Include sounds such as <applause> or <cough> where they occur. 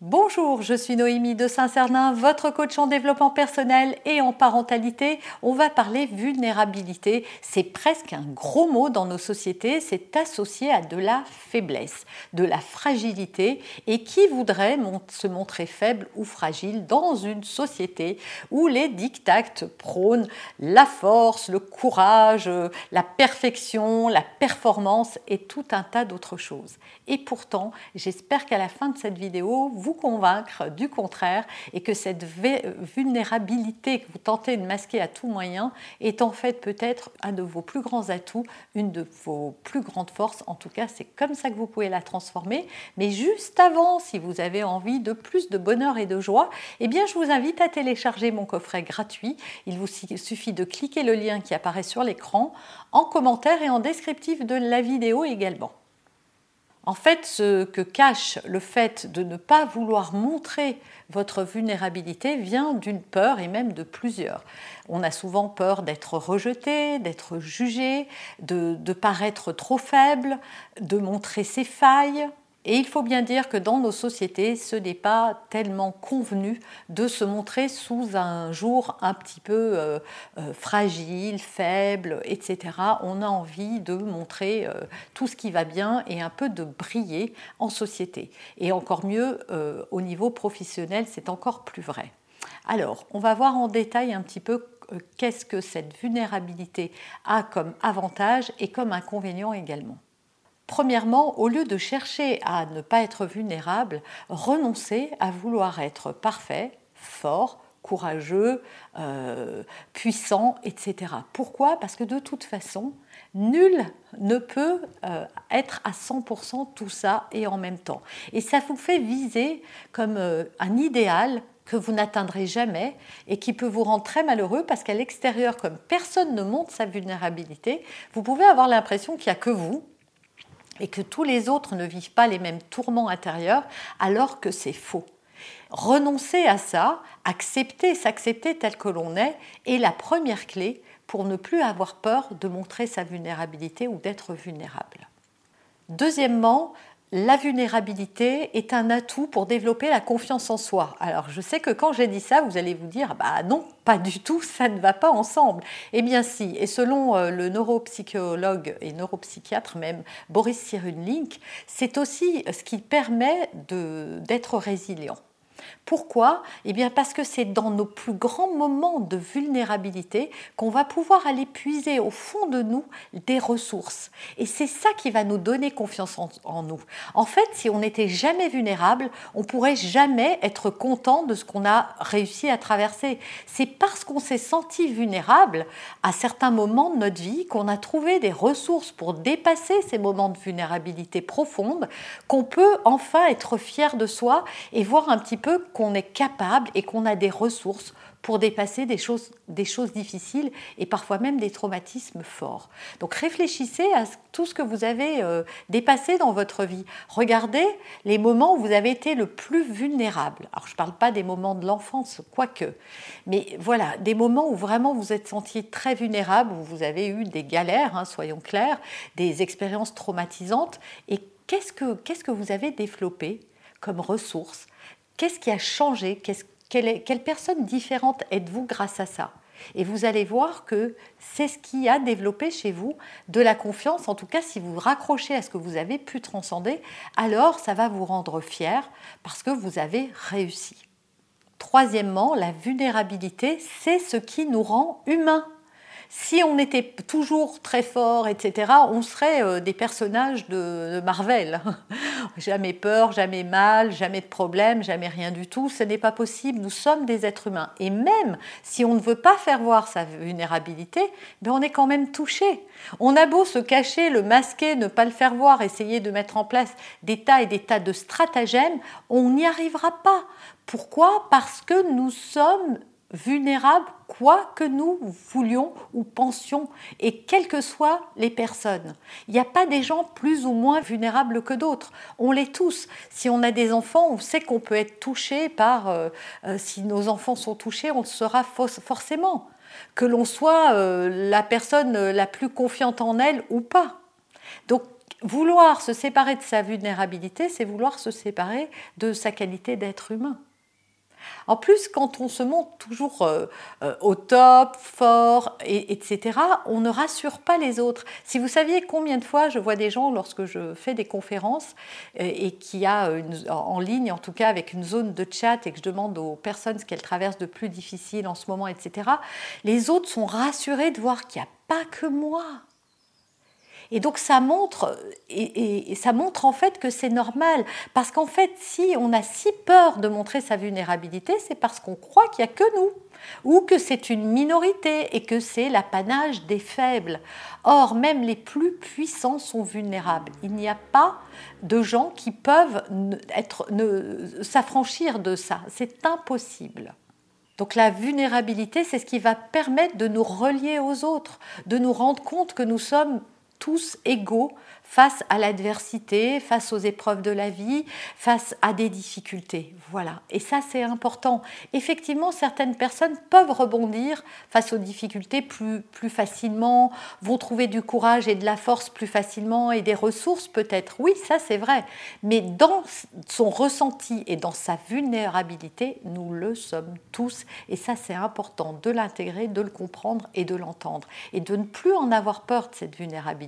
Bonjour, je suis Noémie de Saint-Cernin, votre coach en développement personnel et en parentalité. On va parler vulnérabilité. C'est presque un gros mot dans nos sociétés. C'est associé à de la faiblesse, de la fragilité. Et qui voudrait se montrer faible ou fragile dans une société où les dictates prônent la force, le courage, la perfection, la performance et tout un tas d'autres choses? Et pourtant, j'espère qu'à la fin de cette vidéo, vous convaincre du contraire et que cette vulnérabilité que vous tentez de masquer à tout moyen est en fait peut-être un de vos plus grands atouts, une de vos plus grandes forces. En tout cas, c'est comme ça que vous pouvez la transformer. Mais juste avant, si vous avez envie de plus de bonheur et de joie, eh bien, je vous invite à télécharger mon coffret gratuit. Il vous suffit de cliquer le lien qui apparaît sur l'écran, en commentaire et en descriptif de la vidéo également. En fait, ce que cache le fait de ne pas vouloir montrer votre vulnérabilité vient d'une peur et même de plusieurs. On a souvent peur d'être rejeté, d'être jugé, de, paraître trop faible, de montrer ses failles, et il faut bien dire que dans nos sociétés, ce n'est pas tellement convenu de se montrer sous un jour un petit peu euh, euh, fragile, faible, etc. On a envie de montrer euh, tout ce qui va bien et un peu de briller en société. Et encore mieux, au niveau professionnel, c'est encore plus vrai. Alors, on va voir en détail un petit peu qu'est-ce que cette vulnérabilité a comme avantage et comme inconvénient également. Premièrement, au lieu de chercher à ne pas être vulnérable, renoncez à vouloir être parfait, fort, courageux, euh, puissant, etc. Pourquoi? Parce que de toute façon, nul ne peut euh, être à 100% tout ça et en même temps. Et ça vous fait viser comme euh, un idéal que vous n'atteindrez jamais et qui peut vous rendre très malheureux parce qu'à l'extérieur, comme personne ne montre sa vulnérabilité, vous pouvez avoir l'impression qu'il n'y a que vous et que tous les autres ne vivent pas les mêmes tourments intérieurs, alors que c'est faux. Renoncer à ça, accepter, s'accepter tel que l'on est, est la première clé pour ne plus avoir peur de montrer sa vulnérabilité ou d'être vulnérable. Deuxièmement, la vulnérabilité est un atout pour développer la confiance en soi. Alors je sais que quand j'ai dit ça, vous allez vous dire, bah non, pas du tout, ça ne va pas ensemble. Eh bien si, et selon euh, le neuropsychologue et neuropsychiatre même Boris Cyrulnik, c'est aussi ce qui permet d'être résilient. Pourquoi Eh bien parce que c'est dans nos plus grands moments de vulnérabilité qu'on va pouvoir aller puiser au fond de nous des ressources. Et c'est ça qui va nous donner confiance en, nous. En fait, si on n'était jamais vulnérable, on pourrait jamais être content de ce qu'on a réussi à traverser. C'est parce qu'on s'est senti vulnérable à certains moments de notre vie qu'on a trouvé des ressources pour dépasser ces moments de vulnérabilité profonde qu'on peut enfin être fier de soi et voir un petit peu qu'on est capable et qu'on a des ressources pour dépasser des choses, des choses difficiles et parfois même des traumatismes forts. Donc réfléchissez à tout ce que vous avez euh, dépassé dans votre vie. Regardez les moments où vous avez été le plus vulnérable. Alors je ne parle pas des moments de l'enfance, quoique, mais voilà, des moments où vraiment vous êtes senti très vulnérable, où vous avez eu des galères, hein, soyons clairs, des expériences traumatisantes. Et que, qu'est-ce que vous avez développé comme ressources Qu'est-ce qui a changé? Quelle, quelle personne différente êtes-vous grâce à ça? Et vous allez voir que c'est ce qui a développé chez vous de la confiance. En tout cas, si vous raccrochez à ce que vous avez pu transcender, alors ça va vous rendre fier parce que vous avez réussi. Troisièmement, la vulnérabilité, c'est ce qui nous rend humains. Si on était toujours très fort, etc., on serait euh, des personnages de, Marvel. <laughs> jamais peur, jamais mal, jamais de problème, jamais rien du tout. Ce n'est pas possible. Nous sommes des êtres humains. Et même si on ne veut pas faire voir sa vulnérabilité, ben on est quand même touché. On a beau se cacher, le masquer, ne pas le faire voir, essayer de mettre en place des tas et des tas de stratagèmes, on n'y arrivera pas. Pourquoi? Parce que nous sommes vulnérables quoi que nous voulions ou pensions et quelles que soient les personnes. Il n'y a pas des gens plus ou moins vulnérables que d'autres. On l'est tous. Si on a des enfants, on sait qu'on peut être touché par... Euh, euh, si nos enfants sont touchés, on le sera forcément. Que l'on soit euh, la personne la plus confiante en elle ou pas. Donc vouloir se séparer de sa vulnérabilité, c'est vouloir se séparer de sa qualité d'être humain. En plus, quand on se montre toujours euh, euh, au top, fort, etc., on ne rassure pas les autres. Si vous saviez combien de fois je vois des gens lorsque je fais des conférences euh, et y a en ligne, en tout cas avec une zone de chat, et que je demande aux personnes ce qu'elles traversent de plus difficile en ce moment, etc., les autres sont rassurés de voir qu'il n'y a pas que moi. Et donc ça montre, et, ça montre en fait que c'est normal. Parce qu'en fait, si on a si peur de montrer sa vulnérabilité, c'est parce qu'on croit qu'il n'y a que nous, ou que c'est une minorité et que c'est l'apanage des faibles. Or, même les plus puissants sont vulnérables. Il n'y a pas de gens qui peuvent s'affranchir de ça. C'est impossible. Donc la vulnérabilité, c'est ce qui va permettre de nous relier aux autres, de nous rendre compte que nous sommes tous égaux face à l'adversité, face aux épreuves de la vie, face à des difficultés. Voilà. Et ça, c'est important. Effectivement, certaines personnes peuvent rebondir face aux difficultés plus, plus facilement, vont trouver du courage et de la force plus facilement et des ressources peut-être. Oui, ça, c'est vrai. Mais dans son ressenti et dans sa vulnérabilité, nous le sommes tous. Et ça, c'est important de l'intégrer, de le comprendre et de l'entendre. Et de ne plus en avoir peur de cette vulnérabilité.